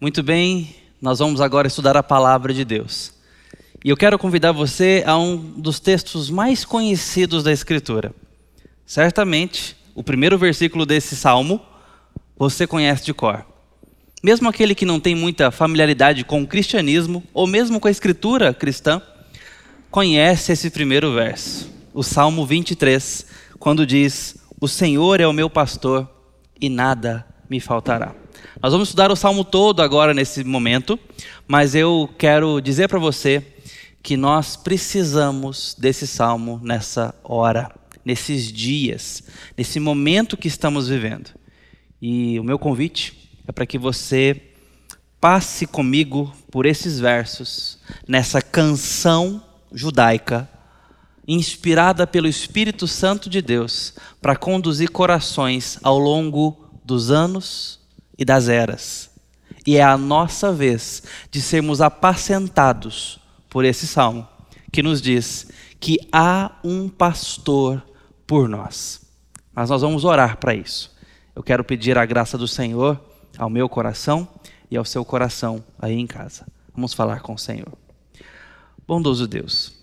Muito bem, nós vamos agora estudar a palavra de Deus. E eu quero convidar você a um dos textos mais conhecidos da Escritura. Certamente, o primeiro versículo desse salmo você conhece de cor. Mesmo aquele que não tem muita familiaridade com o cristianismo, ou mesmo com a escritura cristã, conhece esse primeiro verso, o Salmo 23, quando diz: O Senhor é o meu pastor e nada me faltará. Nós vamos estudar o salmo todo agora nesse momento, mas eu quero dizer para você que nós precisamos desse salmo nessa hora, nesses dias, nesse momento que estamos vivendo. E o meu convite é para que você passe comigo por esses versos, nessa canção judaica, inspirada pelo Espírito Santo de Deus, para conduzir corações ao longo dos anos e das eras. E é a nossa vez de sermos apacentados por esse salmo, que nos diz que há um pastor por nós. Mas nós vamos orar para isso. Eu quero pedir a graça do Senhor ao meu coração e ao seu coração aí em casa. Vamos falar com o Senhor. Bondoso Deus,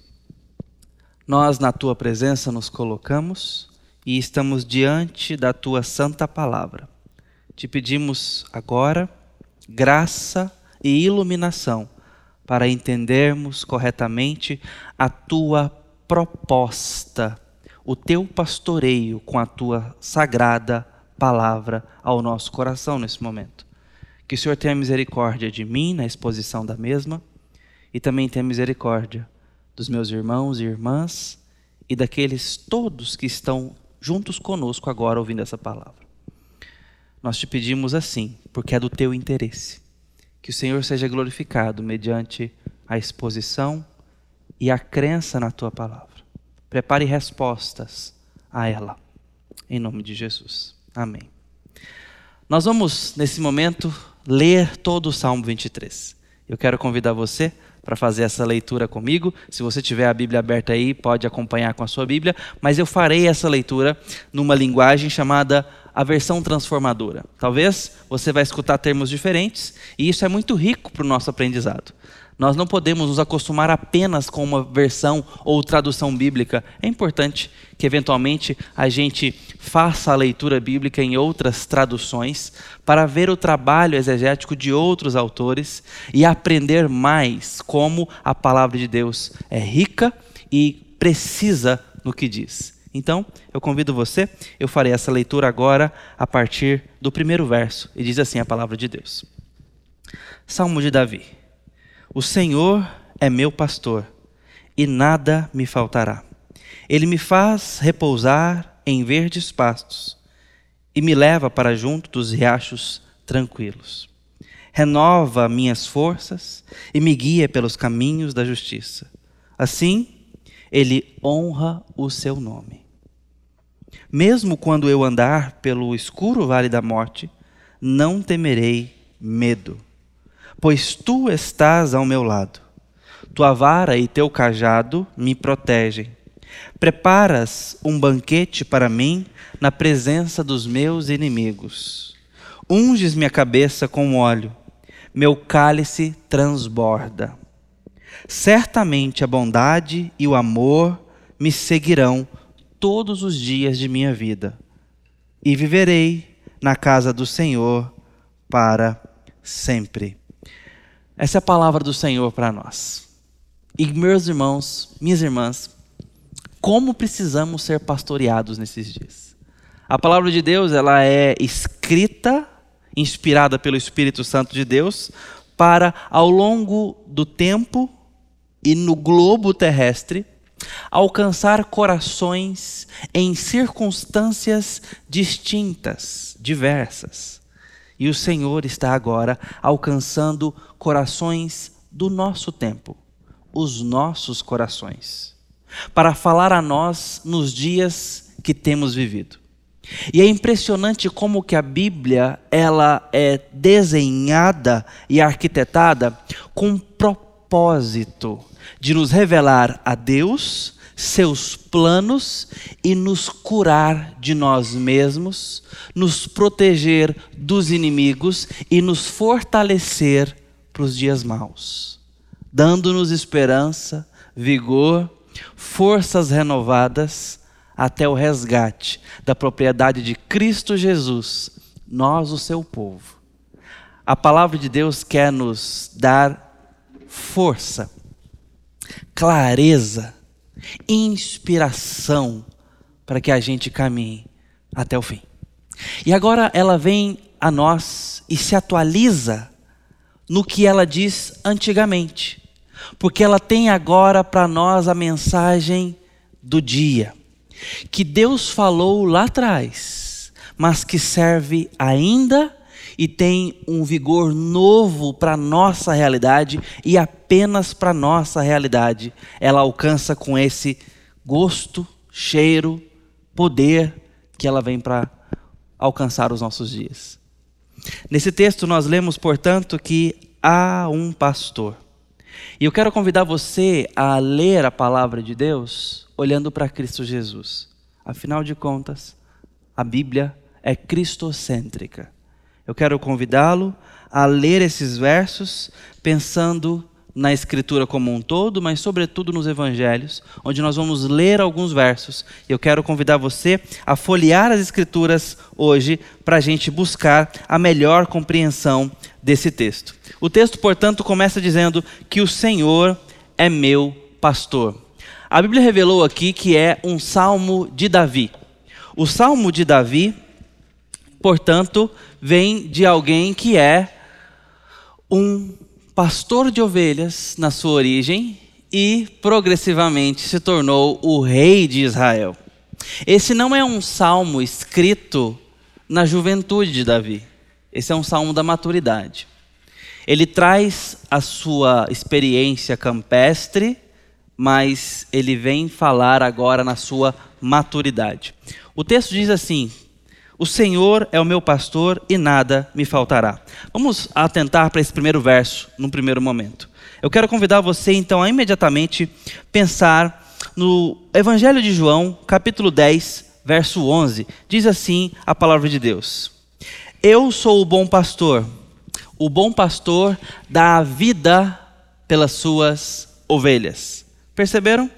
nós na tua presença nos colocamos e estamos diante da tua santa palavra. Te pedimos agora graça e iluminação para entendermos corretamente a tua proposta, o teu pastoreio com a tua sagrada palavra ao nosso coração nesse momento. Que o Senhor tenha misericórdia de mim na exposição da mesma e também tenha misericórdia dos meus irmãos e irmãs e daqueles todos que estão juntos conosco agora ouvindo essa palavra. Nós te pedimos assim, porque é do teu interesse. Que o Senhor seja glorificado mediante a exposição e a crença na tua palavra. Prepare respostas a ela. Em nome de Jesus. Amém. Nós vamos, nesse momento, ler todo o Salmo 23. Eu quero convidar você para fazer essa leitura comigo. Se você tiver a Bíblia aberta aí, pode acompanhar com a sua Bíblia, mas eu farei essa leitura numa linguagem chamada a versão transformadora. Talvez você vai escutar termos diferentes e isso é muito rico para o nosso aprendizado. Nós não podemos nos acostumar apenas com uma versão ou tradução bíblica. É importante que, eventualmente, a gente faça a leitura bíblica em outras traduções para ver o trabalho exegético de outros autores e aprender mais como a palavra de Deus é rica e precisa no que diz. Então, eu convido você, eu farei essa leitura agora a partir do primeiro verso, e diz assim a palavra de Deus: Salmo de Davi: O Senhor é meu pastor, e nada me faltará. Ele me faz repousar em verdes pastos, e me leva para junto dos riachos tranquilos. Renova minhas forças e me guia pelos caminhos da justiça. Assim, ele honra o seu nome. Mesmo quando eu andar pelo escuro vale da morte, não temerei medo, pois tu estás ao meu lado. Tua vara e teu cajado me protegem. Preparas um banquete para mim na presença dos meus inimigos. Unges minha cabeça com óleo, meu cálice transborda. Certamente a bondade e o amor me seguirão todos os dias de minha vida, e viverei na casa do Senhor para sempre. Essa é a palavra do Senhor para nós. E meus irmãos, minhas irmãs, como precisamos ser pastoreados nesses dias? A palavra de Deus, ela é escrita, inspirada pelo Espírito Santo de Deus, para ao longo do tempo e no globo terrestre alcançar corações em circunstâncias distintas, diversas. E o Senhor está agora alcançando corações do nosso tempo, os nossos corações, para falar a nós nos dias que temos vivido. E é impressionante como que a Bíblia ela é desenhada e arquitetada com propósito de nos revelar a Deus seus planos e nos curar de nós mesmos, nos proteger dos inimigos e nos fortalecer para os dias maus, dando-nos esperança, vigor, forças renovadas até o resgate da propriedade de Cristo Jesus, nós, o seu povo. A palavra de Deus quer nos dar força, clareza, inspiração para que a gente caminhe até o fim. E agora ela vem a nós e se atualiza no que ela diz antigamente, porque ela tem agora para nós a mensagem do dia, que Deus falou lá atrás, mas que serve ainda e tem um vigor novo para a nossa realidade e apenas para a nossa realidade ela alcança com esse gosto, cheiro, poder que ela vem para alcançar os nossos dias. Nesse texto nós lemos, portanto, que há um pastor. E eu quero convidar você a ler a palavra de Deus olhando para Cristo Jesus. Afinal de contas, a Bíblia é cristocêntrica. Eu quero convidá-lo a ler esses versos pensando na Escritura como um todo, mas sobretudo nos Evangelhos, onde nós vamos ler alguns versos. Eu quero convidar você a folhear as Escrituras hoje para a gente buscar a melhor compreensão desse texto. O texto, portanto, começa dizendo que o Senhor é meu pastor. A Bíblia revelou aqui que é um salmo de Davi. O salmo de Davi, portanto, vem de alguém que é um pastor de ovelhas na sua origem e progressivamente se tornou o rei de Israel. Esse não é um salmo escrito na juventude de Davi. Esse é um salmo da maturidade. Ele traz a sua experiência campestre, mas ele vem falar agora na sua maturidade. O texto diz assim: o Senhor é o meu pastor e nada me faltará. Vamos atentar para esse primeiro verso, num primeiro momento. Eu quero convidar você, então, a imediatamente pensar no Evangelho de João, capítulo 10, verso 11. Diz assim a palavra de Deus: Eu sou o bom pastor. O bom pastor dá a vida pelas suas ovelhas. Perceberam?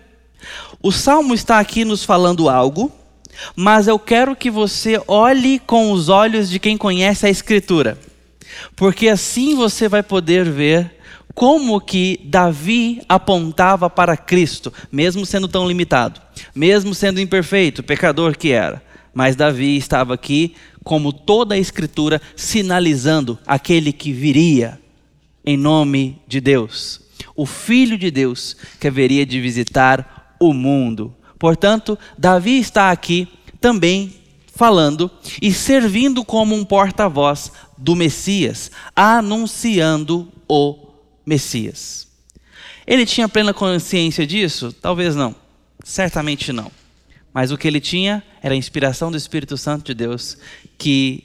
O salmo está aqui nos falando algo mas eu quero que você olhe com os olhos de quem conhece a Escritura, porque assim você vai poder ver como que Davi apontava para Cristo, mesmo sendo tão limitado, mesmo sendo imperfeito, pecador que era. Mas Davi estava aqui, como toda a Escritura, sinalizando aquele que viria em nome de Deus, o Filho de Deus que haveria de visitar o mundo. Portanto, Davi está aqui também falando e servindo como um porta-voz do Messias, anunciando o Messias. Ele tinha plena consciência disso? Talvez não. Certamente não. Mas o que ele tinha era a inspiração do Espírito Santo de Deus que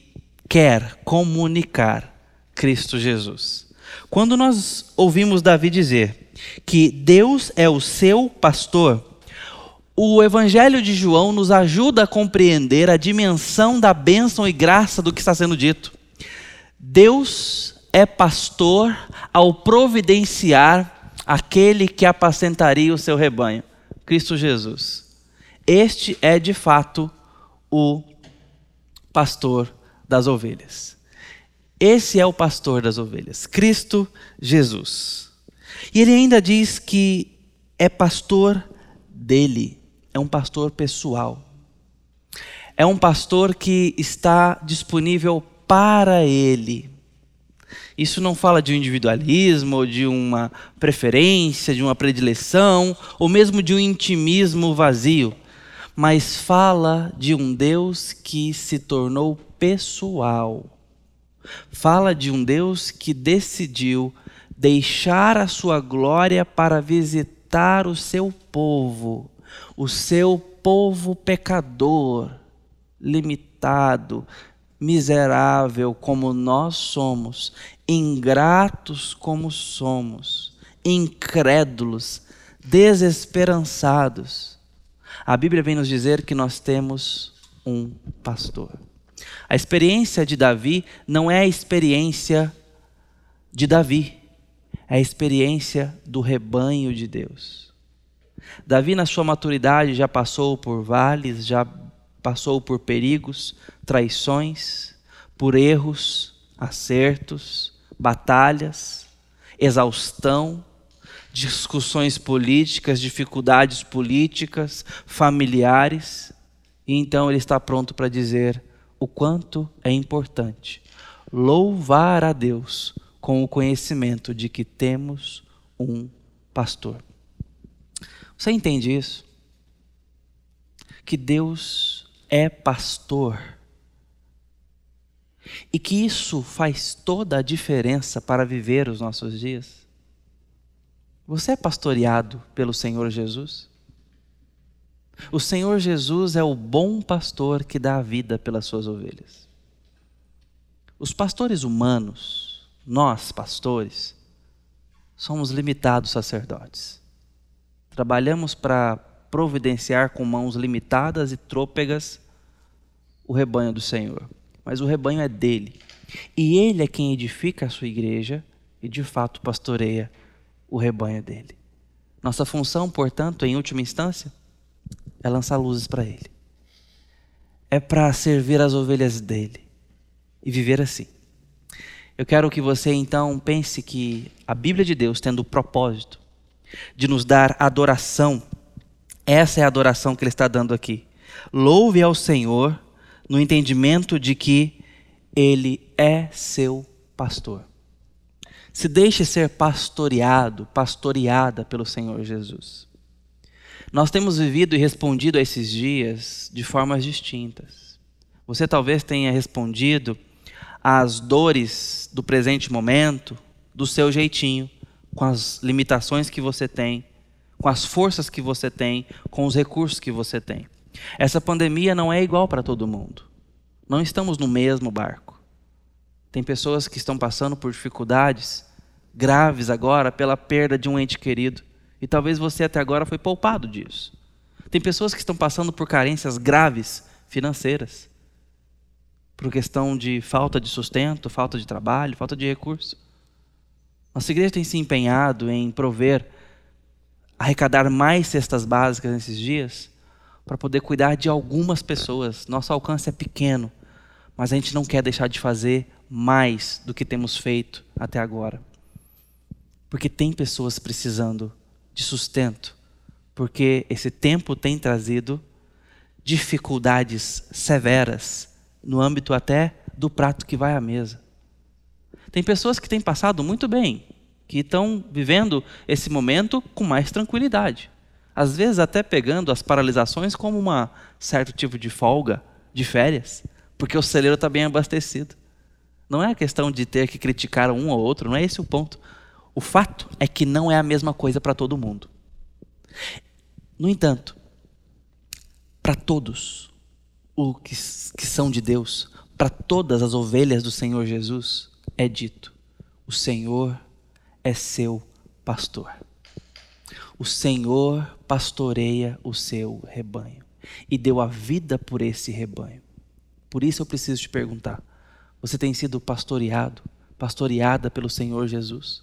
quer comunicar Cristo Jesus. Quando nós ouvimos Davi dizer que Deus é o seu pastor, o Evangelho de João nos ajuda a compreender a dimensão da bênção e graça do que está sendo dito. Deus é pastor ao providenciar aquele que apacentaria o seu rebanho, Cristo Jesus. Este é de fato o pastor das ovelhas. Esse é o pastor das ovelhas, Cristo Jesus. E ele ainda diz que é pastor dele é um pastor pessoal. É um pastor que está disponível para ele. Isso não fala de um individualismo, ou de uma preferência, de uma predileção, ou mesmo de um intimismo vazio, mas fala de um Deus que se tornou pessoal. Fala de um Deus que decidiu deixar a sua glória para visitar o seu povo o seu povo pecador, limitado, miserável como nós somos, ingratos como somos, incrédulos, desesperançados. A Bíblia vem nos dizer que nós temos um pastor. A experiência de Davi não é a experiência de Davi, é a experiência do rebanho de Deus. Davi, na sua maturidade, já passou por vales, já passou por perigos, traições, por erros, acertos, batalhas, exaustão, discussões políticas, dificuldades políticas, familiares, e então ele está pronto para dizer o quanto é importante louvar a Deus com o conhecimento de que temos um pastor. Você entende isso? Que Deus é pastor. E que isso faz toda a diferença para viver os nossos dias. Você é pastoreado pelo Senhor Jesus? O Senhor Jesus é o bom pastor que dá a vida pelas suas ovelhas. Os pastores humanos, nós pastores, somos limitados sacerdotes. Trabalhamos para providenciar com mãos limitadas e trôpegas o rebanho do Senhor. Mas o rebanho é dele. E ele é quem edifica a sua igreja e de fato pastoreia o rebanho dele. Nossa função, portanto, em última instância, é lançar luzes para ele. É para servir as ovelhas dele e viver assim. Eu quero que você então pense que a Bíblia de Deus, tendo o propósito de nos dar adoração, essa é a adoração que ele está dando aqui. Louve ao Senhor no entendimento de que ele é seu pastor. Se deixe ser pastoreado, pastoreada pelo Senhor Jesus. Nós temos vivido e respondido a esses dias de formas distintas. Você talvez tenha respondido às dores do presente momento do seu jeitinho, com as limitações que você tem, com as forças que você tem, com os recursos que você tem. Essa pandemia não é igual para todo mundo. Não estamos no mesmo barco. Tem pessoas que estão passando por dificuldades graves agora pela perda de um ente querido. E talvez você até agora foi poupado disso. Tem pessoas que estão passando por carências graves financeiras. Por questão de falta de sustento, falta de trabalho, falta de recurso. Nossa igreja tem se empenhado em prover, arrecadar mais cestas básicas nesses dias, para poder cuidar de algumas pessoas. Nosso alcance é pequeno, mas a gente não quer deixar de fazer mais do que temos feito até agora. Porque tem pessoas precisando de sustento, porque esse tempo tem trazido dificuldades severas no âmbito até do prato que vai à mesa. Tem pessoas que têm passado muito bem, que estão vivendo esse momento com mais tranquilidade. Às vezes até pegando as paralisações como um certo tipo de folga, de férias, porque o celeiro está bem abastecido. Não é questão de ter que criticar um ou outro, não é esse o ponto. O fato é que não é a mesma coisa para todo mundo. No entanto, para todos os que, que são de Deus, para todas as ovelhas do Senhor Jesus, é dito: o Senhor é seu pastor. O Senhor pastoreia o seu rebanho e deu a vida por esse rebanho. Por isso eu preciso te perguntar: você tem sido pastoreado, pastoreada pelo Senhor Jesus?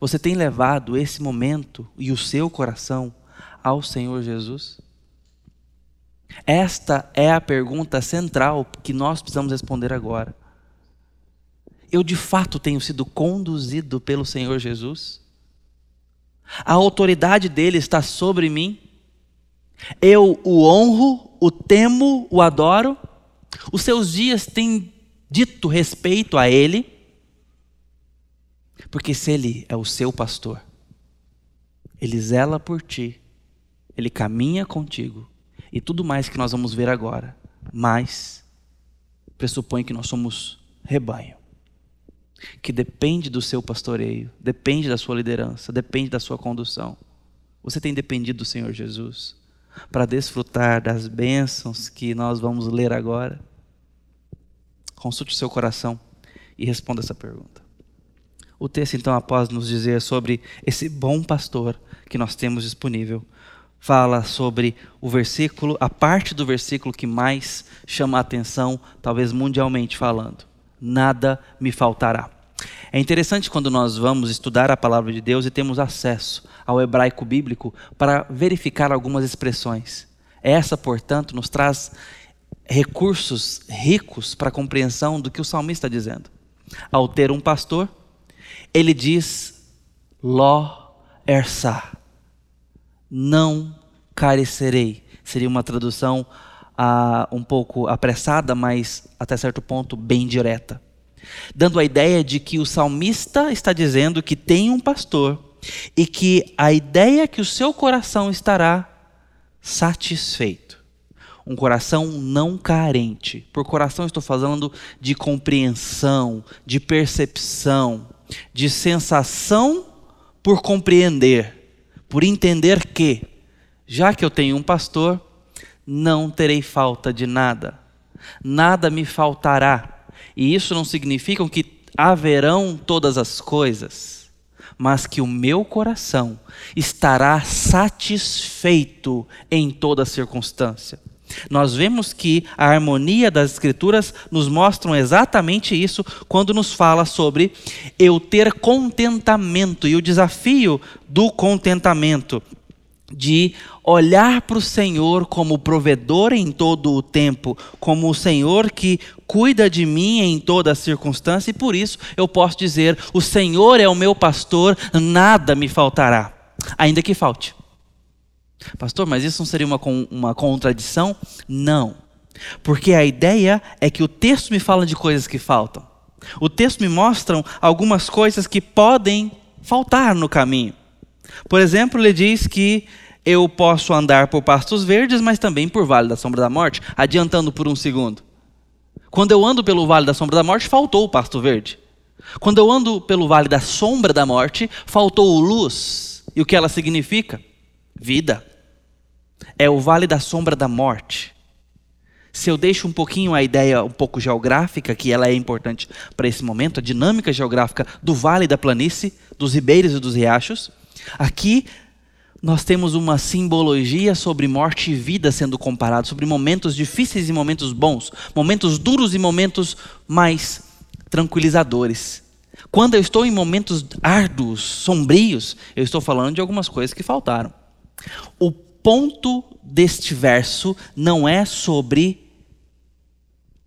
Você tem levado esse momento e o seu coração ao Senhor Jesus? Esta é a pergunta central que nós precisamos responder agora. Eu de fato tenho sido conduzido pelo Senhor Jesus? A autoridade dele está sobre mim? Eu o honro, o temo, o adoro? Os seus dias têm dito respeito a Ele, porque se Ele é o seu pastor, Ele zela por ti, Ele caminha contigo, e tudo mais que nós vamos ver agora, mas pressupõe que nós somos rebanho, que depende do seu pastoreio, depende da sua liderança, depende da sua condução. Você tem dependido do Senhor Jesus para desfrutar das bênçãos que nós vamos ler agora? Consulte o seu coração e responda essa pergunta. O texto, então, após nos dizer sobre esse bom pastor que nós temos disponível, fala sobre o versículo, a parte do versículo que mais chama a atenção, talvez mundialmente falando. Nada me faltará. É interessante quando nós vamos estudar a palavra de Deus e temos acesso ao hebraico bíblico para verificar algumas expressões. Essa, portanto, nos traz recursos ricos para a compreensão do que o salmista está dizendo. Ao ter um pastor, ele diz: Ló ersá, não carecerei. Seria uma tradução ah, um pouco apressada, mas até certo ponto bem direta. Dando a ideia de que o salmista está dizendo que tem um pastor e que a ideia é que o seu coração estará satisfeito. Um coração não carente. Por coração estou falando de compreensão, de percepção, de sensação por compreender, por entender que, já que eu tenho um pastor, não terei falta de nada, nada me faltará. E isso não significa que haverão todas as coisas, mas que o meu coração estará satisfeito em toda circunstância. Nós vemos que a harmonia das Escrituras nos mostram exatamente isso quando nos fala sobre eu ter contentamento e o desafio do contentamento, de olhar para o Senhor como provedor em todo o tempo, como o Senhor que cuida de mim em toda circunstância, e por isso eu posso dizer: o Senhor é o meu pastor, nada me faltará, ainda que falte. Pastor, mas isso não seria uma, uma contradição? Não. Porque a ideia é que o texto me fala de coisas que faltam. O texto me mostra algumas coisas que podem faltar no caminho. Por exemplo, ele diz que eu posso andar por pastos verdes, mas também por vale da sombra da morte, adiantando por um segundo. Quando eu ando pelo vale da sombra da morte, faltou o pasto verde. Quando eu ando pelo vale da sombra da morte, faltou luz. E o que ela significa? Vida é o vale da sombra da morte. Se eu deixo um pouquinho a ideia um pouco geográfica, que ela é importante para esse momento, a dinâmica geográfica do vale da planície, dos ribeiros e dos riachos, aqui nós temos uma simbologia sobre morte e vida sendo comparado, sobre momentos difíceis e momentos bons, momentos duros e momentos mais tranquilizadores. Quando eu estou em momentos árduos, sombrios, eu estou falando de algumas coisas que faltaram. O ponto deste verso não é sobre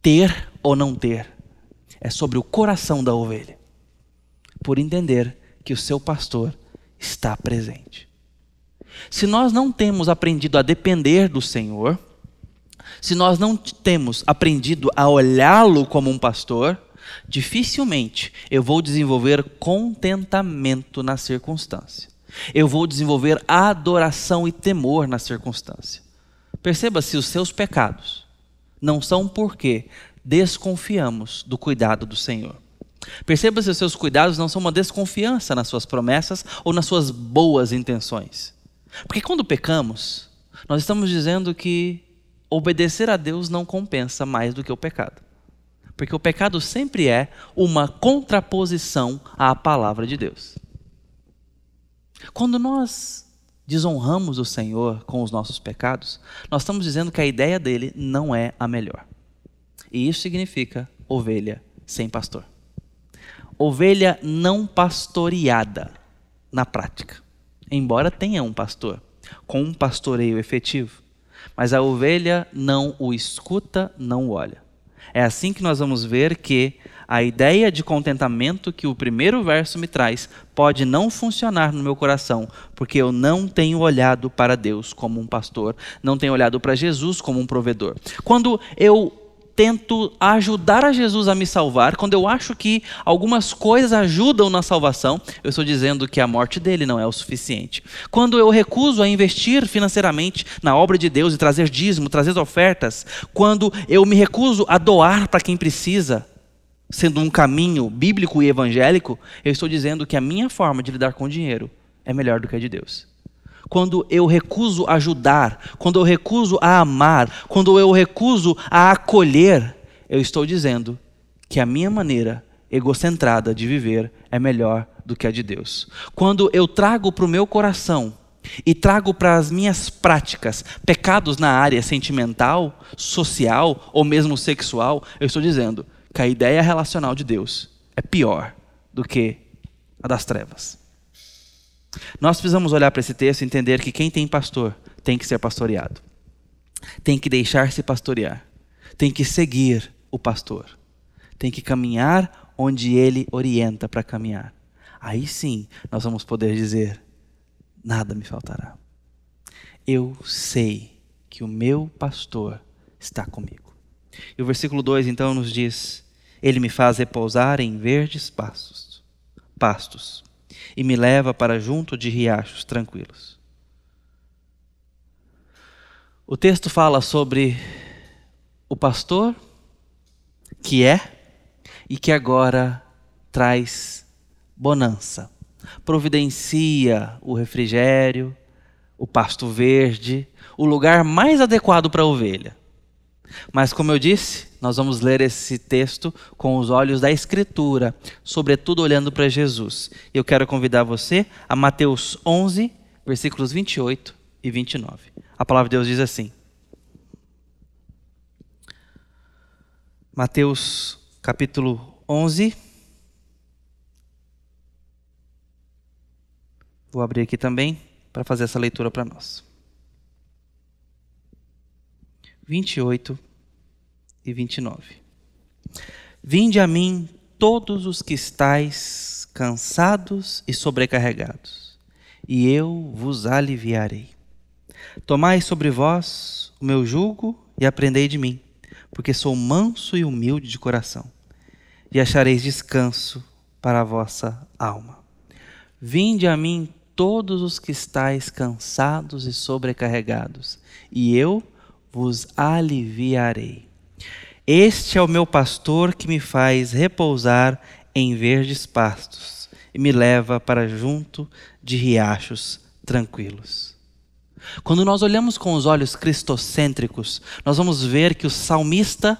ter ou não ter, é sobre o coração da ovelha, por entender que o seu pastor está presente. Se nós não temos aprendido a depender do Senhor, se nós não temos aprendido a olhá-lo como um pastor, dificilmente eu vou desenvolver contentamento na circunstância. Eu vou desenvolver adoração e temor na circunstância. Perceba se os seus pecados não são porque desconfiamos do cuidado do Senhor. Perceba se os seus cuidados não são uma desconfiança nas suas promessas ou nas suas boas intenções. Porque quando pecamos, nós estamos dizendo que obedecer a Deus não compensa mais do que o pecado. Porque o pecado sempre é uma contraposição à palavra de Deus. Quando nós desonramos o Senhor com os nossos pecados, nós estamos dizendo que a ideia dele não é a melhor. E isso significa ovelha sem pastor. Ovelha não pastoreada na prática. Embora tenha um pastor, com um pastoreio efetivo, mas a ovelha não o escuta, não o olha. É assim que nós vamos ver que a ideia de contentamento que o primeiro verso me traz pode não funcionar no meu coração, porque eu não tenho olhado para Deus como um pastor, não tenho olhado para Jesus como um provedor. Quando eu tento ajudar a Jesus a me salvar, quando eu acho que algumas coisas ajudam na salvação, eu estou dizendo que a morte dele não é o suficiente. Quando eu recuso a investir financeiramente na obra de Deus e trazer dízimo, trazer ofertas, quando eu me recuso a doar para quem precisa, sendo um caminho bíblico e evangélico, eu estou dizendo que a minha forma de lidar com o dinheiro é melhor do que a de Deus quando eu recuso ajudar, quando eu recuso a amar, quando eu recuso a acolher, eu estou dizendo que a minha maneira egocentrada de viver é melhor do que a de Deus. Quando eu trago para o meu coração e trago para as minhas práticas pecados na área sentimental, social ou mesmo sexual, eu estou dizendo que a ideia relacional de Deus é pior do que a das trevas. Nós precisamos olhar para esse texto e entender que quem tem pastor tem que ser pastoreado, tem que deixar-se pastorear, tem que seguir o pastor, tem que caminhar onde ele orienta para caminhar. Aí sim nós vamos poder dizer: nada me faltará. Eu sei que o meu pastor está comigo. E o versículo 2 então nos diz: Ele me faz repousar em verdes pastos, pastos e me leva para junto de riachos tranquilos. O texto fala sobre o pastor que é e que agora traz bonança, providencia o refrigério, o pasto verde, o lugar mais adequado para a ovelha. Mas, como eu disse, nós vamos ler esse texto com os olhos da Escritura, sobretudo olhando para Jesus. Eu quero convidar você a Mateus 11, versículos 28 e 29. A palavra de Deus diz assim: Mateus capítulo 11. Vou abrir aqui também para fazer essa leitura para nós. 28 e 29. Vinde a mim todos os que estáis cansados e sobrecarregados, e eu vos aliviarei. Tomai sobre vós o meu jugo e aprendei de mim, porque sou manso e humilde de coração, e achareis descanso para a vossa alma. Vinde a mim todos os que estáis cansados e sobrecarregados, e eu vos aliviarei. Este é o meu pastor que me faz repousar em verdes pastos e me leva para junto de riachos tranquilos. Quando nós olhamos com os olhos cristocêntricos, nós vamos ver que o salmista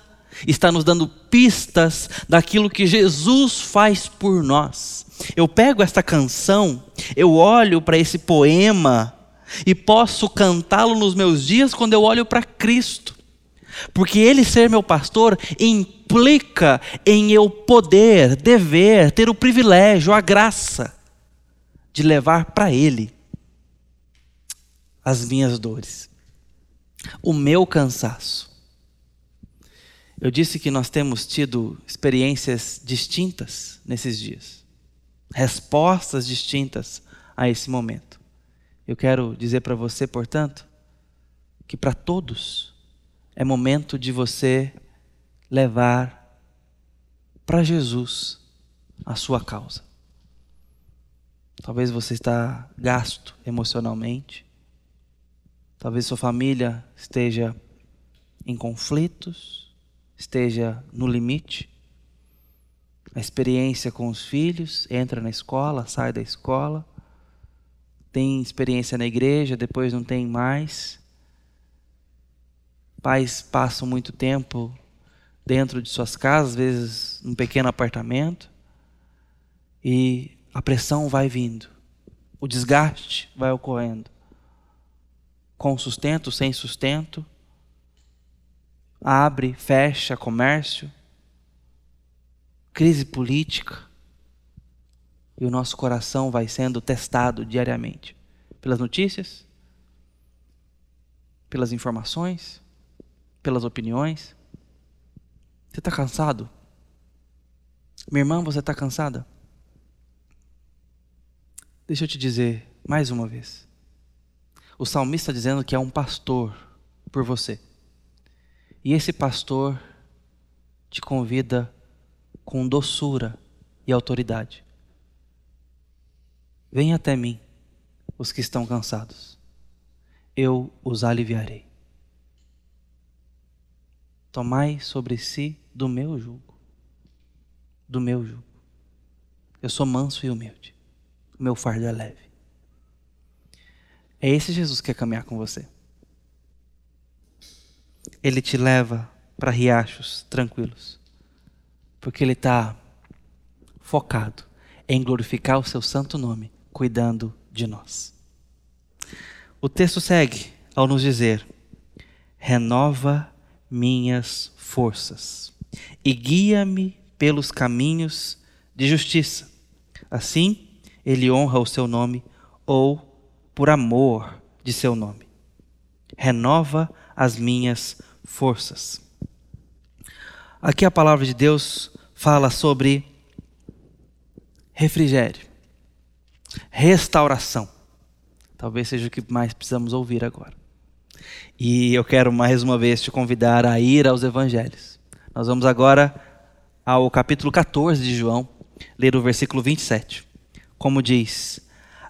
está nos dando pistas daquilo que Jesus faz por nós. Eu pego esta canção, eu olho para esse poema e posso cantá-lo nos meus dias quando eu olho para Cristo. Porque Ele ser meu pastor implica em eu poder, dever, ter o privilégio, a graça de levar para Ele as minhas dores, o meu cansaço. Eu disse que nós temos tido experiências distintas nesses dias, respostas distintas a esse momento. Eu quero dizer para você, portanto, que para todos é momento de você levar para Jesus a sua causa. Talvez você está gasto emocionalmente. Talvez sua família esteja em conflitos, esteja no limite. A experiência com os filhos, entra na escola, sai da escola tem experiência na igreja, depois não tem mais. Pais passam muito tempo dentro de suas casas, às vezes num pequeno apartamento, e a pressão vai vindo, o desgaste vai ocorrendo. Com sustento, sem sustento, abre, fecha comércio, crise política e o nosso coração vai sendo testado diariamente pelas notícias, pelas informações, pelas opiniões. Você está cansado? Minha irmã, você está cansada? Deixa eu te dizer mais uma vez. O salmista está dizendo que é um pastor por você. E esse pastor te convida com doçura e autoridade. Venha até mim, os que estão cansados, eu os aliviarei. Tomai sobre si do meu jugo, do meu jugo. Eu sou manso e humilde, o meu fardo é leve. É esse Jesus que quer caminhar com você. Ele te leva para riachos tranquilos, porque Ele está focado em glorificar o seu santo nome cuidando de nós. O texto segue ao nos dizer: renova minhas forças e guia-me pelos caminhos de justiça. Assim, ele honra o seu nome ou por amor de seu nome. Renova as minhas forças. Aqui a palavra de Deus fala sobre refrigério, restauração. Talvez seja o que mais precisamos ouvir agora. E eu quero mais uma vez te convidar a ir aos evangelhos. Nós vamos agora ao capítulo 14 de João, ler o versículo 27. Como diz: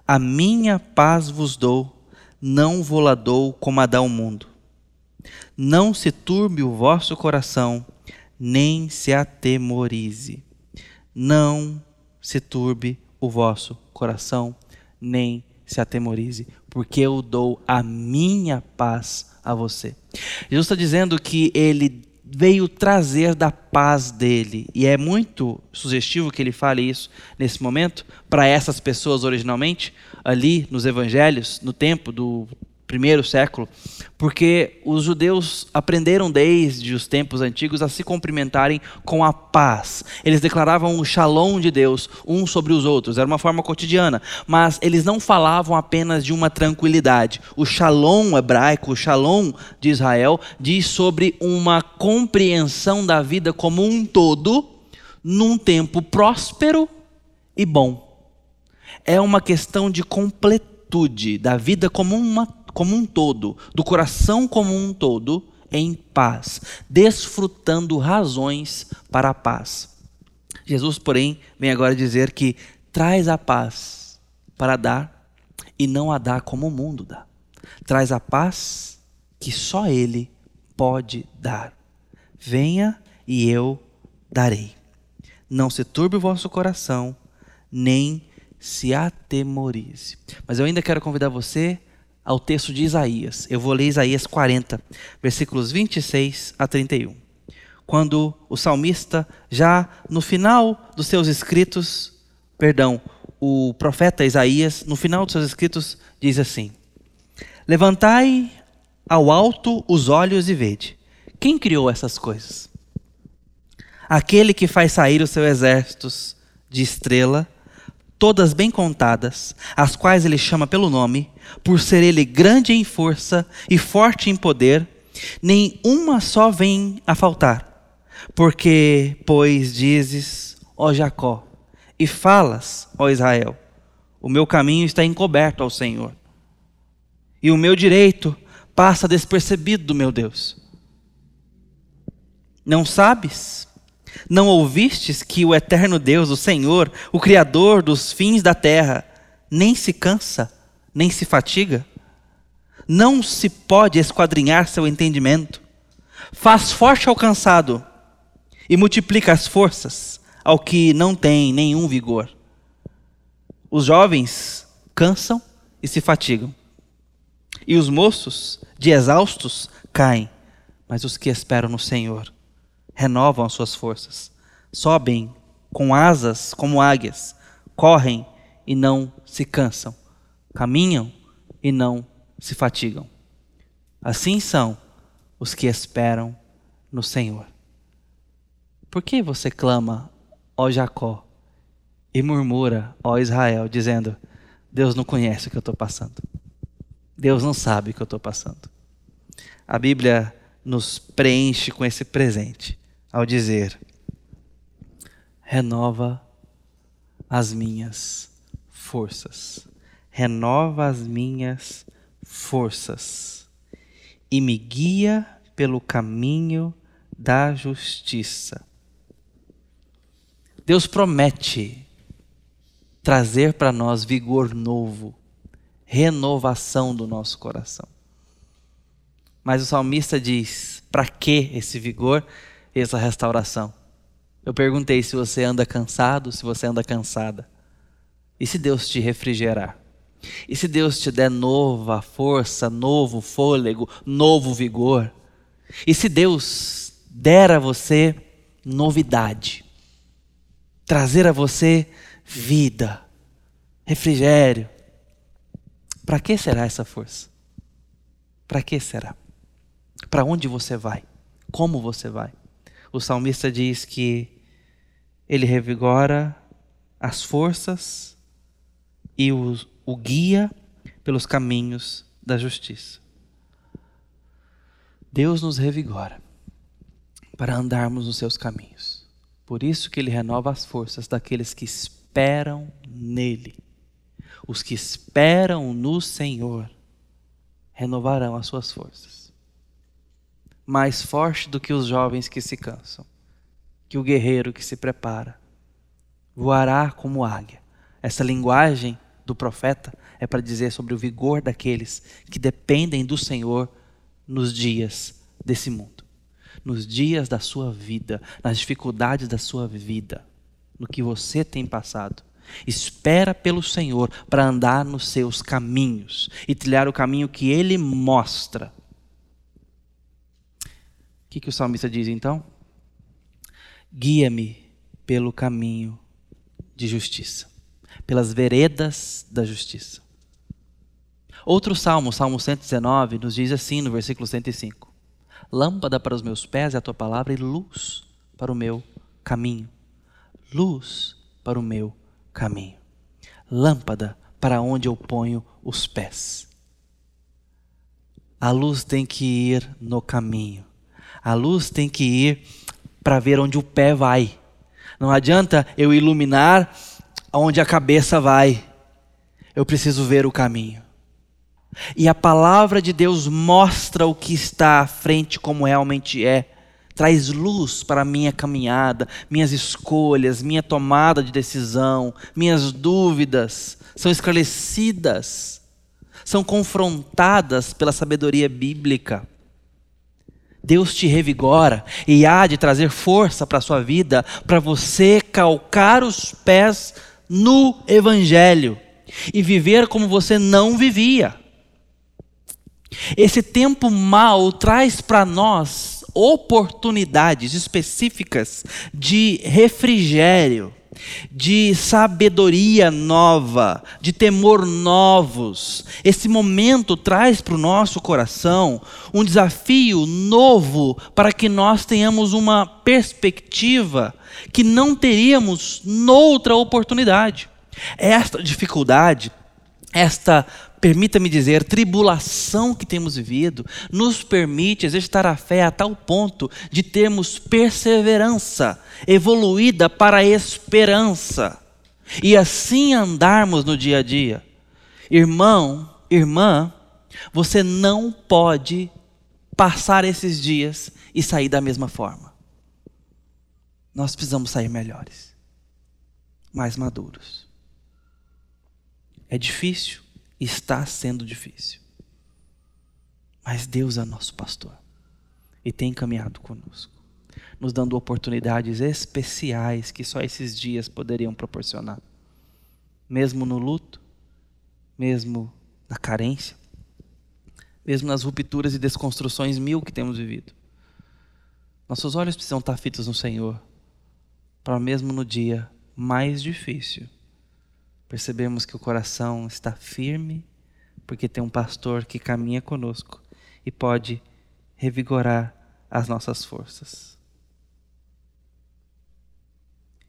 A minha paz vos dou, não vou la dou como a dá o mundo. Não se turbe o vosso coração, nem se atemorize. Não se turbe o vosso coração, nem se atemorize, porque eu dou a minha paz a você. Jesus está dizendo que ele veio trazer da paz dele. E é muito sugestivo que ele fale isso nesse momento para essas pessoas originalmente, ali nos evangelhos, no tempo do primeiro século, porque os judeus aprenderam desde os tempos antigos a se cumprimentarem com a paz. Eles declaravam o shalom de Deus uns sobre os outros, era uma forma cotidiana, mas eles não falavam apenas de uma tranquilidade. O shalom hebraico, o shalom de Israel, diz sobre uma compreensão da vida como um todo num tempo próspero e bom. É uma questão de completude da vida como uma como um todo, do coração como um todo, em paz, desfrutando razões para a paz. Jesus, porém, vem agora dizer que traz a paz para dar e não a dá como o mundo dá. Traz a paz que só Ele pode dar. Venha e eu darei. Não se turbe o vosso coração, nem se atemorize. Mas eu ainda quero convidar você ao texto de Isaías. Eu vou ler Isaías 40, versículos 26 a 31. Quando o salmista, já no final dos seus escritos, perdão, o profeta Isaías, no final dos seus escritos, diz assim: Levantai ao alto os olhos e vede. Quem criou essas coisas? Aquele que faz sair os seus exércitos de estrela todas bem contadas, as quais ele chama pelo nome, por ser ele grande em força e forte em poder, nem uma só vem a faltar. Porque, pois, dizes, ó Jacó, e falas, ó Israel, o meu caminho está encoberto ao Senhor, e o meu direito passa despercebido do meu Deus. Não sabes? Não ouvistes que o eterno Deus, o Senhor, o Criador dos fins da terra, nem se cansa, nem se fatiga? Não se pode esquadrinhar seu entendimento. Faz forte ao cansado e multiplica as forças ao que não tem nenhum vigor. Os jovens cansam e se fatigam, e os moços, de exaustos, caem, mas os que esperam no Senhor renovam as suas forças, sobem com asas como águias, correm e não se cansam, caminham e não se fatigam. Assim são os que esperam no Senhor. Por que você clama, ó Jacó, e murmura, ó Israel, dizendo: Deus não conhece o que eu estou passando. Deus não sabe o que eu estou passando. A Bíblia nos preenche com esse presente ao dizer: renova as minhas forças, renova as minhas forças e me guia pelo caminho da justiça. Deus promete trazer para nós vigor novo, renovação do nosso coração. Mas o salmista diz: para que esse vigor? essa restauração. Eu perguntei se você anda cansado, se você anda cansada. E se Deus te refrigerar? E se Deus te der nova força, novo fôlego, novo vigor? E se Deus der a você novidade, trazer a você vida, refrigério, para que será essa força? Para que será? Para onde você vai? Como você vai? O salmista diz que ele revigora as forças e o, o guia pelos caminhos da justiça. Deus nos revigora para andarmos nos seus caminhos. Por isso que ele renova as forças daqueles que esperam nele. Os que esperam no Senhor renovarão as suas forças. Mais forte do que os jovens que se cansam, que o guerreiro que se prepara, voará como águia. Essa linguagem do profeta é para dizer sobre o vigor daqueles que dependem do Senhor nos dias desse mundo, nos dias da sua vida, nas dificuldades da sua vida, no que você tem passado. Espera pelo Senhor para andar nos seus caminhos e trilhar o caminho que Ele mostra. O que, que o salmista diz então? Guia-me pelo caminho de justiça, pelas veredas da justiça. Outro salmo, Salmo 119, nos diz assim no versículo 105: Lâmpada para os meus pés é a tua palavra e luz para o meu caminho. Luz para o meu caminho. Lâmpada para onde eu ponho os pés. A luz tem que ir no caminho. A luz tem que ir para ver onde o pé vai. Não adianta eu iluminar onde a cabeça vai. Eu preciso ver o caminho. E a palavra de Deus mostra o que está à frente como realmente é. Traz luz para a minha caminhada, minhas escolhas, minha tomada de decisão, minhas dúvidas são esclarecidas, são confrontadas pela sabedoria bíblica. Deus te revigora e há de trazer força para a sua vida, para você calcar os pés no Evangelho e viver como você não vivia. Esse tempo mal traz para nós oportunidades específicas de refrigério de sabedoria nova, de temor novos. Esse momento traz para o nosso coração um desafio novo para que nós tenhamos uma perspectiva que não teríamos noutra oportunidade. Esta dificuldade, esta permita-me dizer, tribulação que temos vivido, nos permite exercitar a fé a tal ponto de termos perseverança evoluída para a esperança e assim andarmos no dia a dia. Irmão, irmã, você não pode passar esses dias e sair da mesma forma. Nós precisamos sair melhores, mais maduros. É difícil, está sendo difícil. Mas Deus é nosso pastor e tem caminhado conosco, nos dando oportunidades especiais que só esses dias poderiam proporcionar. Mesmo no luto, mesmo na carência, mesmo nas rupturas e desconstruções mil que temos vivido. Nossos olhos precisam estar fitos no Senhor, para mesmo no dia mais difícil percebemos que o coração está firme, porque tem um pastor que caminha conosco e pode revigorar as nossas forças.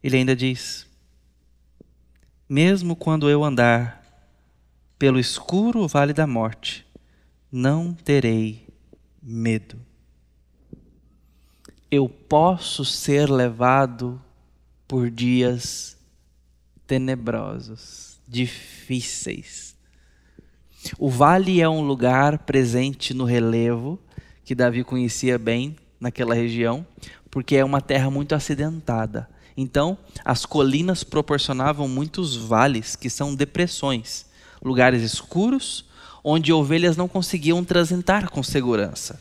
Ele ainda diz: Mesmo quando eu andar pelo escuro vale da morte, não terei medo. Eu posso ser levado por dias tenebrosos, difíceis. O vale é um lugar presente no relevo que Davi conhecia bem naquela região, porque é uma terra muito acidentada. Então, as colinas proporcionavam muitos vales, que são depressões, lugares escuros, onde ovelhas não conseguiam transitar com segurança.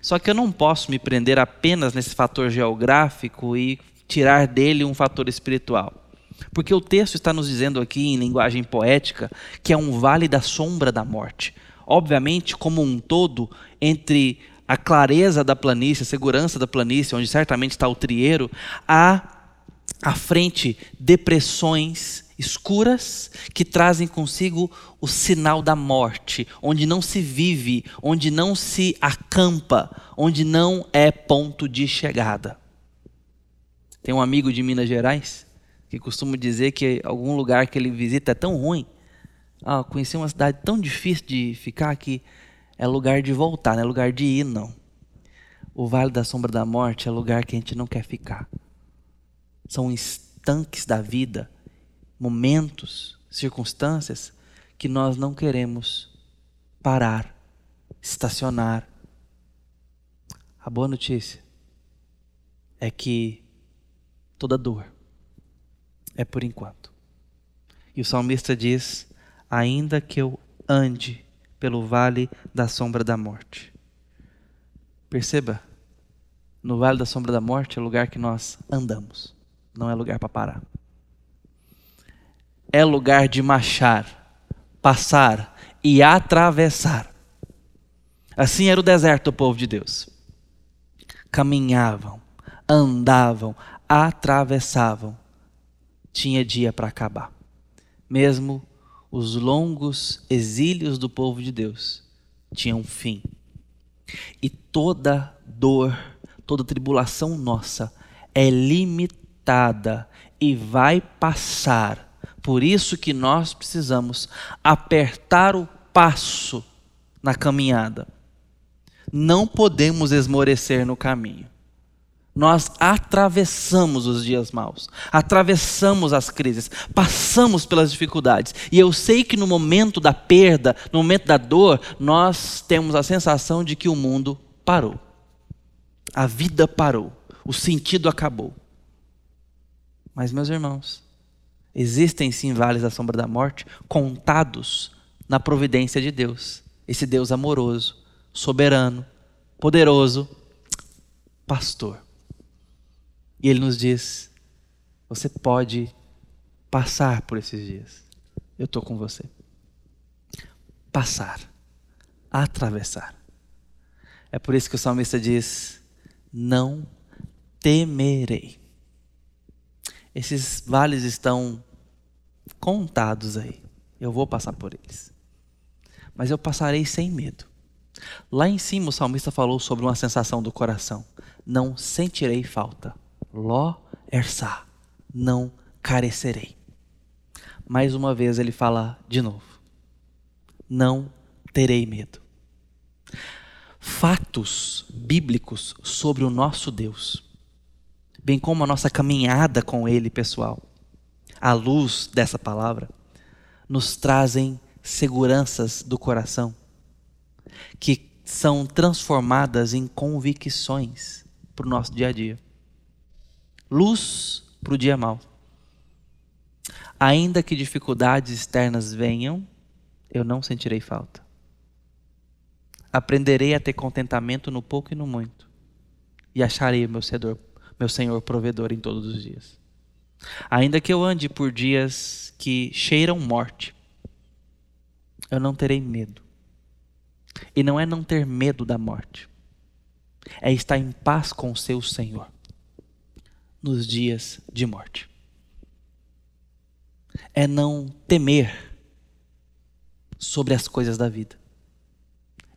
Só que eu não posso me prender apenas nesse fator geográfico e tirar dele um fator espiritual. Porque o texto está nos dizendo aqui, em linguagem poética, que é um vale da sombra da morte. Obviamente, como um todo, entre a clareza da planície, a segurança da planície, onde certamente está o trieiro, há à frente depressões escuras que trazem consigo o sinal da morte, onde não se vive, onde não se acampa, onde não é ponto de chegada. Tem um amigo de Minas Gerais que costuma dizer que algum lugar que ele visita é tão ruim. Ah, conheci uma cidade tão difícil de ficar que é lugar de voltar, não é lugar de ir, não. O Vale da Sombra da Morte é lugar que a gente não quer ficar. São estanques da vida momentos, circunstâncias que nós não queremos parar, estacionar. A boa notícia é que toda dor é por enquanto. E o salmista diz: ainda que eu ande pelo vale da sombra da morte. Perceba, no vale da sombra da morte é lugar que nós andamos, não é lugar para parar é lugar de marchar, passar e atravessar. Assim era o deserto do povo de Deus. Caminhavam, andavam, atravessavam. Tinha dia para acabar. Mesmo os longos exílios do povo de Deus tinham fim. E toda dor, toda tribulação nossa é limitada e vai passar por isso que nós precisamos apertar o passo na caminhada. Não podemos esmorecer no caminho. Nós atravessamos os dias maus, atravessamos as crises, passamos pelas dificuldades. E eu sei que no momento da perda, no momento da dor, nós temos a sensação de que o mundo parou. A vida parou, o sentido acabou. Mas, meus irmãos, Existem sim vales da sombra da morte, contados na providência de Deus. Esse Deus amoroso, soberano, poderoso, pastor. E ele nos diz: você pode passar por esses dias. Eu estou com você. Passar, atravessar. É por isso que o salmista diz: não temerei. Esses vales estão contados aí. Eu vou passar por eles. Mas eu passarei sem medo. Lá em cima o salmista falou sobre uma sensação do coração. Não sentirei falta. Ló ersá. Não carecerei. Mais uma vez ele fala de novo. Não terei medo. Fatos bíblicos sobre o nosso Deus, bem como a nossa caminhada com Ele pessoal, à luz dessa palavra, nos trazem seguranças do coração, que são transformadas em convicções para o nosso dia a dia. Luz para o dia mau. Ainda que dificuldades externas venham, eu não sentirei falta. Aprenderei a ter contentamento no pouco e no muito, e acharei meu, meu Senhor provedor em todos os dias. Ainda que eu ande por dias que cheiram morte, eu não terei medo. E não é não ter medo da morte, é estar em paz com o seu Senhor nos dias de morte. É não temer sobre as coisas da vida.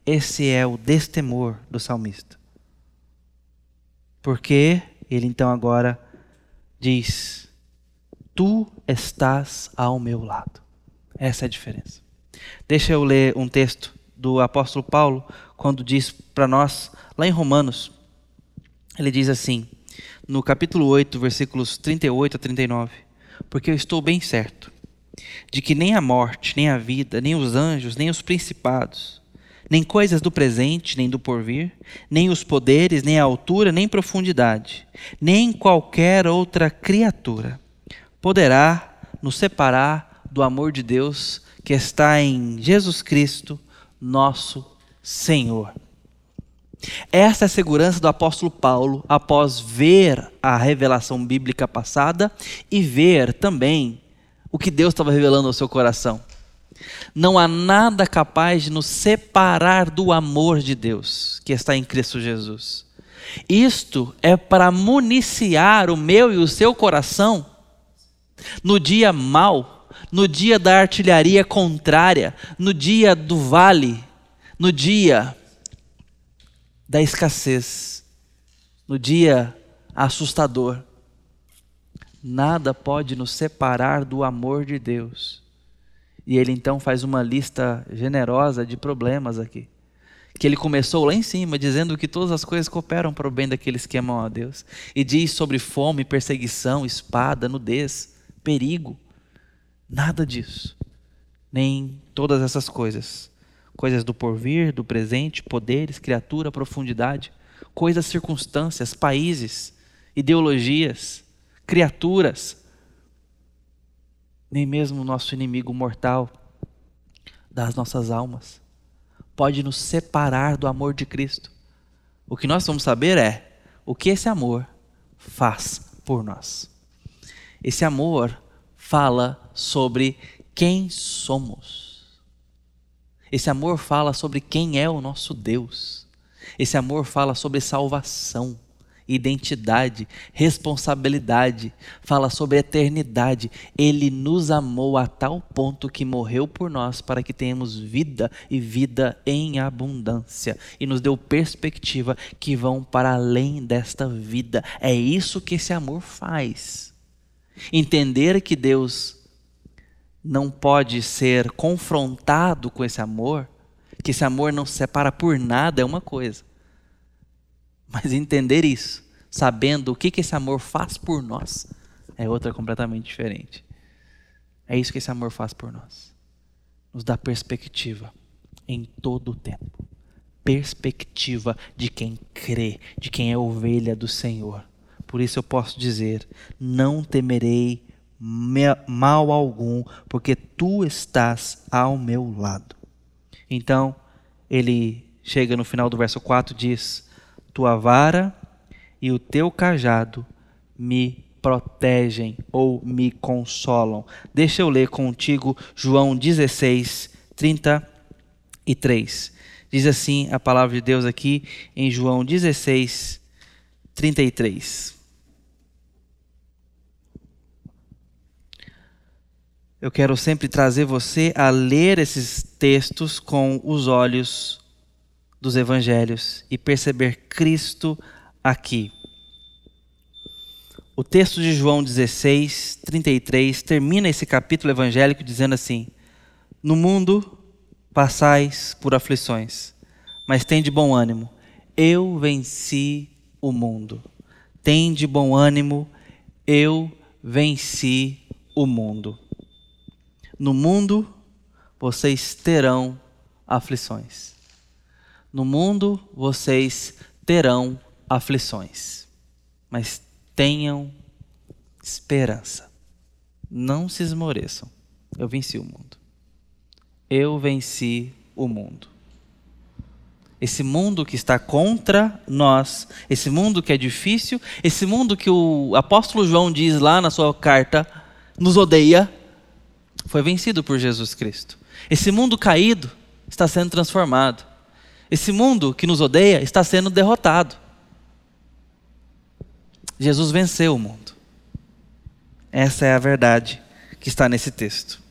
Esse é o destemor do salmista. Porque ele então agora diz: Tu estás ao meu lado. Essa é a diferença. Deixa eu ler um texto do apóstolo Paulo, quando diz para nós, lá em Romanos, ele diz assim, no capítulo 8, versículos 38 a 39: Porque eu estou bem certo de que nem a morte, nem a vida, nem os anjos, nem os principados, nem coisas do presente, nem do porvir, nem os poderes, nem a altura, nem profundidade, nem qualquer outra criatura poderá nos separar do amor de Deus que está em Jesus Cristo, nosso Senhor. Essa é a segurança do apóstolo Paulo após ver a revelação bíblica passada e ver também o que Deus estava revelando ao seu coração. Não há nada capaz de nos separar do amor de Deus que está em Cristo Jesus. Isto é para municiar o meu e o seu coração No dia mau, no dia da artilharia contrária, no dia do vale, no dia da escassez, no dia assustador, nada pode nos separar do amor de Deus. E ele então faz uma lista generosa de problemas aqui que ele começou lá em cima, dizendo que todas as coisas cooperam para o bem daqueles que amam a Deus. E diz sobre fome, perseguição, espada, nudez, perigo. Nada disso. Nem todas essas coisas. Coisas do porvir, do presente, poderes, criatura, profundidade. Coisas, circunstâncias, países, ideologias, criaturas. Nem mesmo o nosso inimigo mortal das nossas almas pode nos separar do amor de Cristo. O que nós vamos saber é o que esse amor faz por nós. Esse amor fala sobre quem somos. Esse amor fala sobre quem é o nosso Deus. Esse amor fala sobre salvação identidade, responsabilidade, fala sobre eternidade. Ele nos amou a tal ponto que morreu por nós para que tenhamos vida e vida em abundância e nos deu perspectiva que vão para além desta vida. É isso que esse amor faz. Entender que Deus não pode ser confrontado com esse amor, que esse amor não se separa por nada é uma coisa. Mas entender isso, sabendo o que, que esse amor faz por nós, é outra completamente diferente. É isso que esse amor faz por nós. Nos dá perspectiva em todo o tempo. Perspectiva de quem crê, de quem é ovelha do Senhor. Por isso eu posso dizer: não temerei mal algum, porque tu estás ao meu lado. Então, ele chega no final do verso 4 diz: tua vara e o teu cajado me protegem ou me consolam. Deixa eu ler contigo João 16, 33. Diz assim a palavra de Deus aqui em João 16, 33. Eu quero sempre trazer você a ler esses textos com os olhos dos evangelhos e perceber Cristo aqui. O texto de João 16, 33 termina esse capítulo evangélico dizendo assim: No mundo passais por aflições, mas tem de bom ânimo, eu venci o mundo. Tem de bom ânimo, eu venci o mundo. No mundo vocês terão aflições. No mundo vocês terão aflições, mas tenham esperança. Não se esmoreçam. Eu venci o mundo. Eu venci o mundo. Esse mundo que está contra nós, esse mundo que é difícil, esse mundo que o apóstolo João diz lá na sua carta, nos odeia, foi vencido por Jesus Cristo. Esse mundo caído está sendo transformado. Esse mundo que nos odeia está sendo derrotado. Jesus venceu o mundo. Essa é a verdade que está nesse texto.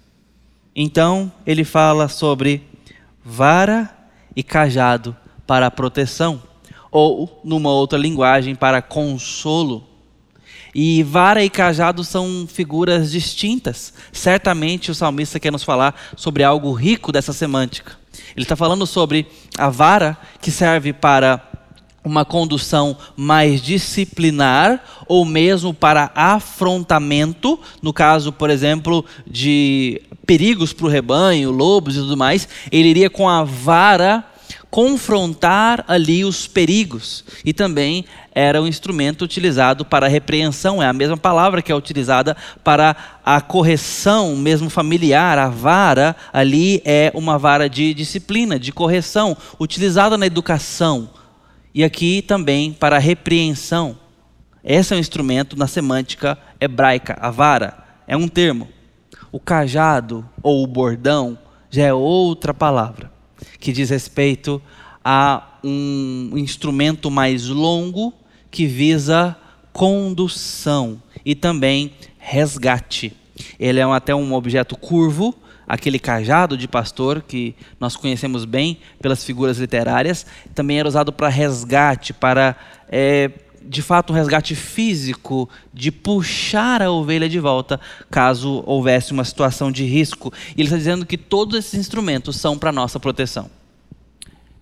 Então, ele fala sobre vara e cajado para proteção, ou, numa outra linguagem, para consolo. E vara e cajado são figuras distintas. Certamente o salmista quer nos falar sobre algo rico dessa semântica. Ele está falando sobre a vara que serve para uma condução mais disciplinar ou mesmo para afrontamento, no caso, por exemplo, de perigos para o rebanho, lobos e tudo mais, ele iria com a vara confrontar ali os perigos. E também era um instrumento utilizado para repreensão, é a mesma palavra que é utilizada para a correção, mesmo familiar. A vara ali é uma vara de disciplina, de correção, utilizada na educação. E aqui também para repreensão. Esse é um instrumento na semântica hebraica, a vara é um termo. O cajado ou o bordão já é outra palavra que diz respeito a um instrumento mais longo que visa condução e também resgate. Ele é até um objeto curvo, aquele cajado de pastor que nós conhecemos bem pelas figuras literárias. Também era usado para resgate, para é, de fato um resgate físico de puxar a ovelha de volta caso houvesse uma situação de risco. E ele está dizendo que todos esses instrumentos são para nossa proteção.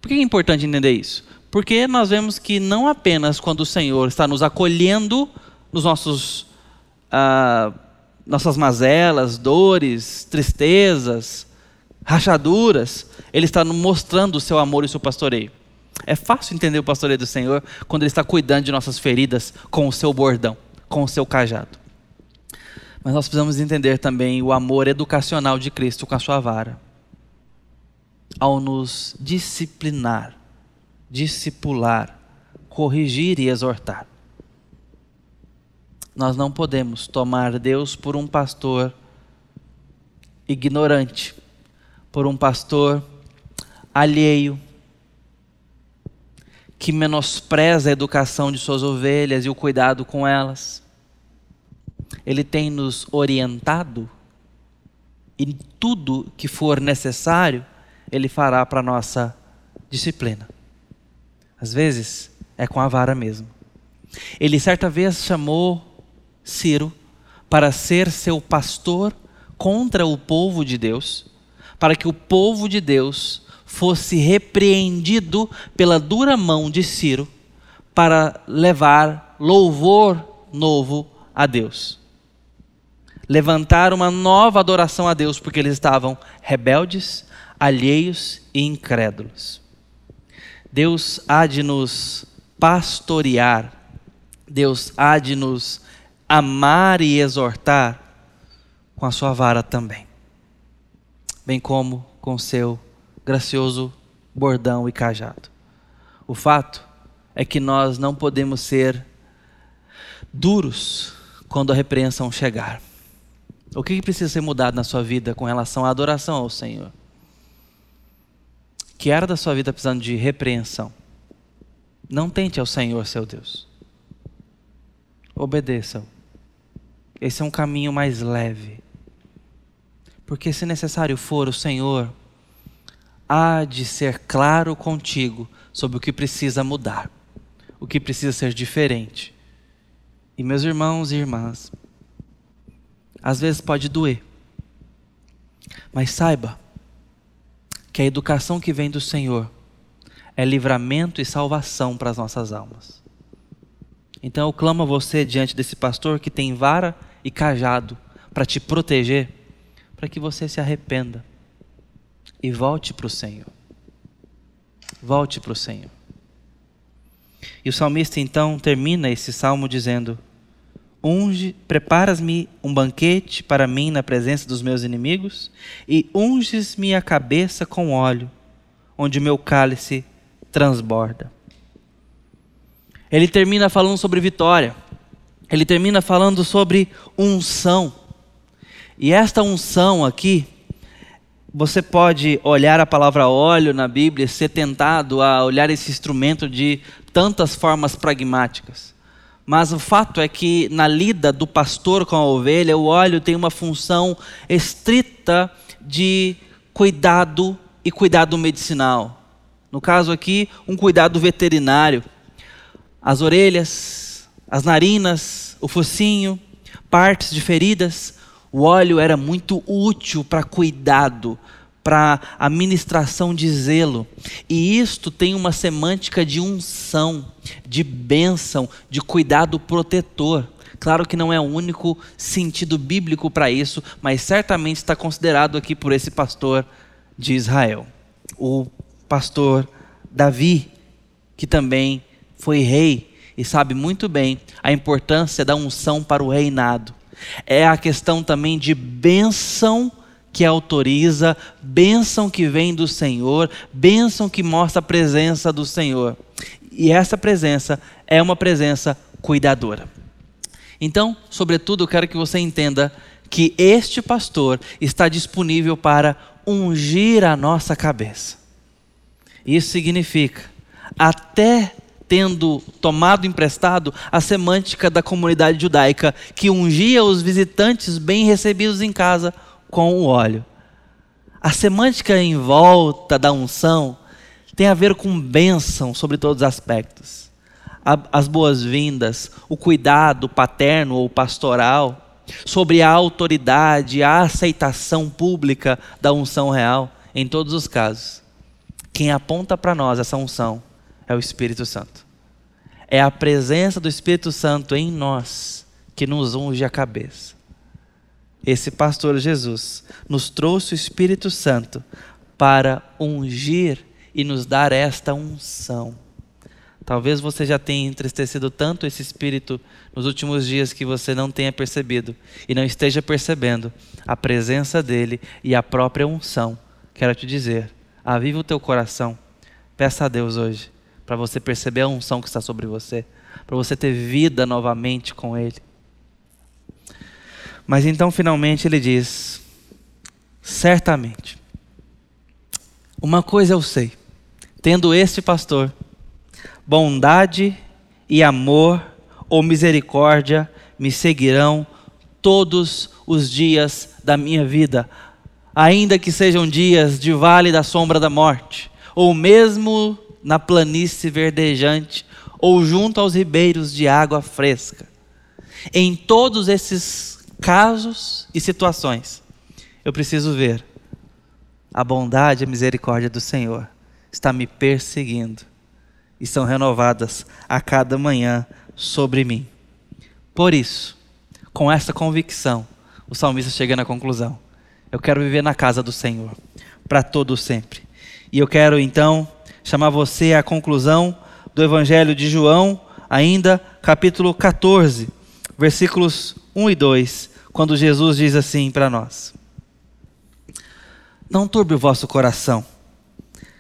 Por que é importante entender isso? Porque nós vemos que não apenas quando o Senhor está nos acolhendo nos nossos ah, nossas mazelas, dores, tristezas, rachaduras, Ele está mostrando o seu amor e o seu pastoreio. É fácil entender o pastoreio do Senhor quando Ele está cuidando de nossas feridas com o seu bordão, com o seu cajado. Mas nós precisamos entender também o amor educacional de Cristo com a sua vara. Ao nos disciplinar, discipular, corrigir e exortar. Nós não podemos tomar Deus por um pastor ignorante, por um pastor alheio, que menospreza a educação de suas ovelhas e o cuidado com elas. Ele tem nos orientado e tudo que for necessário, ele fará para nossa disciplina. Às vezes é com a vara mesmo. Ele certa vez chamou Ciro para ser seu pastor contra o povo de Deus, para que o povo de Deus fosse repreendido pela dura mão de Ciro para levar louvor novo a Deus. Levantar uma nova adoração a Deus, porque eles estavam rebeldes, alheios e incrédulos. Deus há de nos pastorear, Deus há de nos amar e exortar com a sua vara também, bem como com seu gracioso bordão e cajado. O fato é que nós não podemos ser duros quando a repreensão chegar. O que precisa ser mudado na sua vida com relação à adoração ao Senhor? Que era da sua vida precisando de repreensão? Não tente ao Senhor, seu Deus. Obedeça-o. Esse é um caminho mais leve. Porque, se necessário for, o Senhor há de ser claro contigo sobre o que precisa mudar, o que precisa ser diferente. E, meus irmãos e irmãs, às vezes pode doer, mas saiba que a educação que vem do Senhor é livramento e salvação para as nossas almas. Então eu clamo a você diante desse pastor que tem vara e cajado para te proteger, para que você se arrependa e volte para o Senhor. Volte para o Senhor. E o salmista então termina esse salmo dizendo: Unge, preparas-me um banquete para mim na presença dos meus inimigos, e unges-me a cabeça com óleo, onde o meu cálice transborda. Ele termina falando sobre vitória. Ele termina falando sobre unção. E esta unção aqui, você pode olhar a palavra óleo na Bíblia e ser tentado a olhar esse instrumento de tantas formas pragmáticas. Mas o fato é que na lida do pastor com a ovelha, o óleo tem uma função estrita de cuidado e cuidado medicinal. No caso aqui, um cuidado veterinário. As orelhas, as narinas, o focinho, partes de feridas, o óleo era muito útil para cuidado, para administração de zelo. E isto tem uma semântica de unção, de bênção, de cuidado protetor. Claro que não é o único sentido bíblico para isso, mas certamente está considerado aqui por esse pastor de Israel. O pastor Davi, que também foi rei e sabe muito bem a importância da unção para o reinado. É a questão também de bênção que autoriza, bênção que vem do Senhor, bênção que mostra a presença do Senhor. E essa presença é uma presença cuidadora. Então, sobretudo, eu quero que você entenda que este pastor está disponível para ungir a nossa cabeça. Isso significa, até tendo tomado emprestado a semântica da comunidade judaica, que ungia os visitantes bem recebidos em casa com o óleo. A semântica em volta da unção tem a ver com bênção sobre todos os aspectos. As boas-vindas, o cuidado paterno ou pastoral, sobre a autoridade, a aceitação pública da unção real, em todos os casos. Quem aponta para nós essa unção é o Espírito Santo. É a presença do Espírito Santo em nós que nos unge a cabeça. Esse pastor Jesus nos trouxe o Espírito Santo para ungir e nos dar esta unção. Talvez você já tenha entristecido tanto esse espírito nos últimos dias que você não tenha percebido e não esteja percebendo a presença dele e a própria unção. Quero te dizer, aviva o teu coração. Peça a Deus hoje para você perceber a unção que está sobre você, para você ter vida novamente com Ele. Mas então, finalmente, ele diz: certamente, uma coisa eu sei, tendo este pastor, bondade e amor ou misericórdia me seguirão todos os dias da minha vida, ainda que sejam dias de vale da sombra da morte, ou mesmo na planície verdejante ou junto aos ribeiros de água fresca. Em todos esses casos e situações, eu preciso ver a bondade e a misericórdia do Senhor está me perseguindo e são renovadas a cada manhã sobre mim. Por isso, com essa convicção, o salmista chega na conclusão: eu quero viver na casa do Senhor para todo sempre. E eu quero então chamar você à conclusão do Evangelho de João, ainda capítulo 14, versículos 1 e 2, quando Jesus diz assim para nós: Não turbe o vosso coração,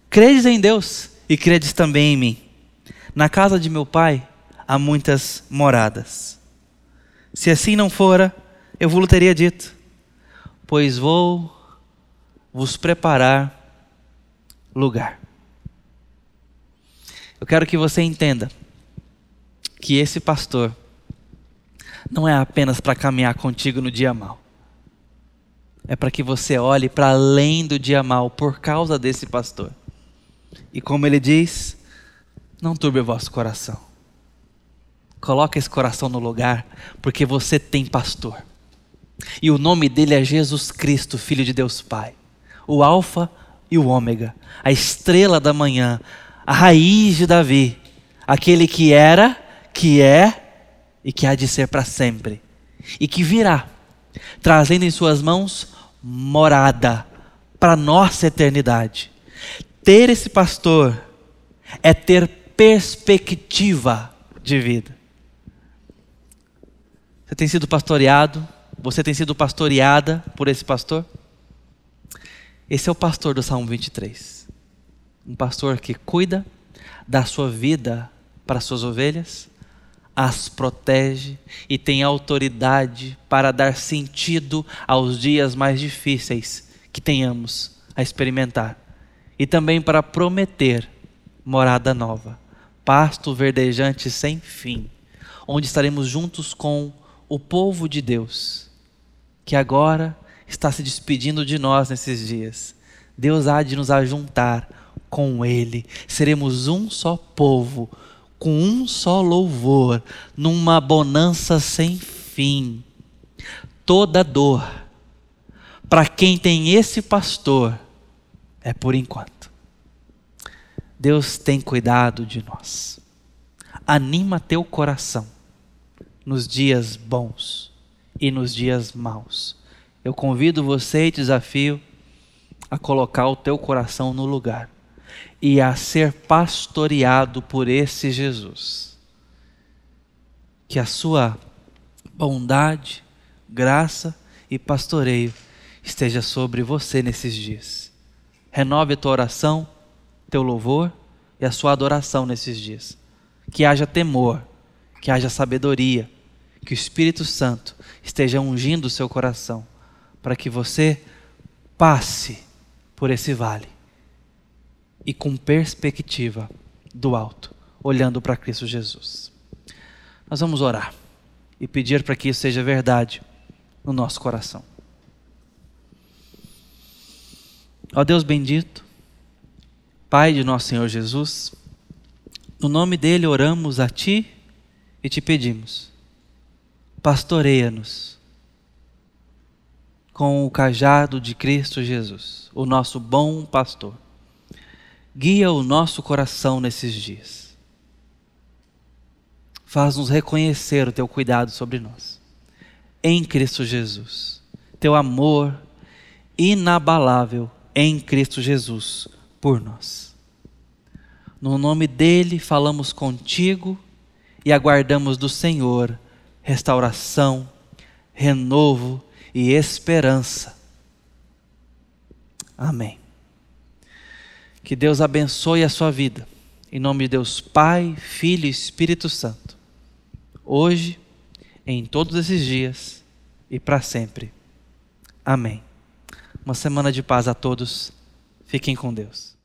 credes em Deus e credes também em mim. Na casa de meu pai há muitas moradas. Se assim não fora, eu vos teria dito, pois vou vos preparar lugar. Eu quero que você entenda que esse pastor não é apenas para caminhar contigo no dia mal. É para que você olhe para além do dia mal por causa desse pastor. E como ele diz, não turbe o vosso coração. Coloque esse coração no lugar, porque você tem pastor. E o nome dele é Jesus Cristo, Filho de Deus Pai. O Alfa e o Ômega, a estrela da manhã, a raiz de Davi, aquele que era, que é e que há de ser para sempre, e que virá, trazendo em suas mãos morada para nossa eternidade. Ter esse pastor é ter perspectiva de vida. Você tem sido pastoreado? Você tem sido pastoreada por esse pastor? Esse é o pastor do Salmo 23 um pastor que cuida da sua vida para suas ovelhas, as protege e tem autoridade para dar sentido aos dias mais difíceis que tenhamos a experimentar e também para prometer morada nova, pasto verdejante sem fim, onde estaremos juntos com o povo de Deus, que agora está se despedindo de nós nesses dias. Deus há de nos ajuntar com Ele. Seremos um só povo, com um só louvor, numa bonança sem fim. Toda dor, para quem tem esse pastor, é por enquanto. Deus tem cuidado de nós. Anima teu coração nos dias bons e nos dias maus. Eu convido você e desafio a colocar o teu coração no lugar e a ser pastoreado por esse Jesus. Que a sua bondade, graça e pastoreio esteja sobre você nesses dias. Renove a tua oração, teu louvor e a sua adoração nesses dias. Que haja temor, que haja sabedoria, que o Espírito Santo esteja ungindo o seu coração, para que você passe por esse vale e com perspectiva do alto, olhando para Cristo Jesus. Nós vamos orar e pedir para que isso seja verdade no nosso coração. Ó Deus bendito, Pai de nosso Senhor Jesus, no nome dele oramos a Ti e te pedimos, pastoreia-nos com o cajado de Cristo Jesus, o nosso bom pastor. Guia o nosso coração nesses dias. Faz-nos reconhecer o teu cuidado sobre nós. Em Cristo Jesus. Teu amor inabalável em Cristo Jesus por nós. No nome dele falamos contigo e aguardamos do Senhor restauração, renovo e esperança. Amém. Que Deus abençoe a sua vida. Em nome de Deus Pai, Filho e Espírito Santo. Hoje, em todos esses dias e para sempre. Amém. Uma semana de paz a todos. Fiquem com Deus.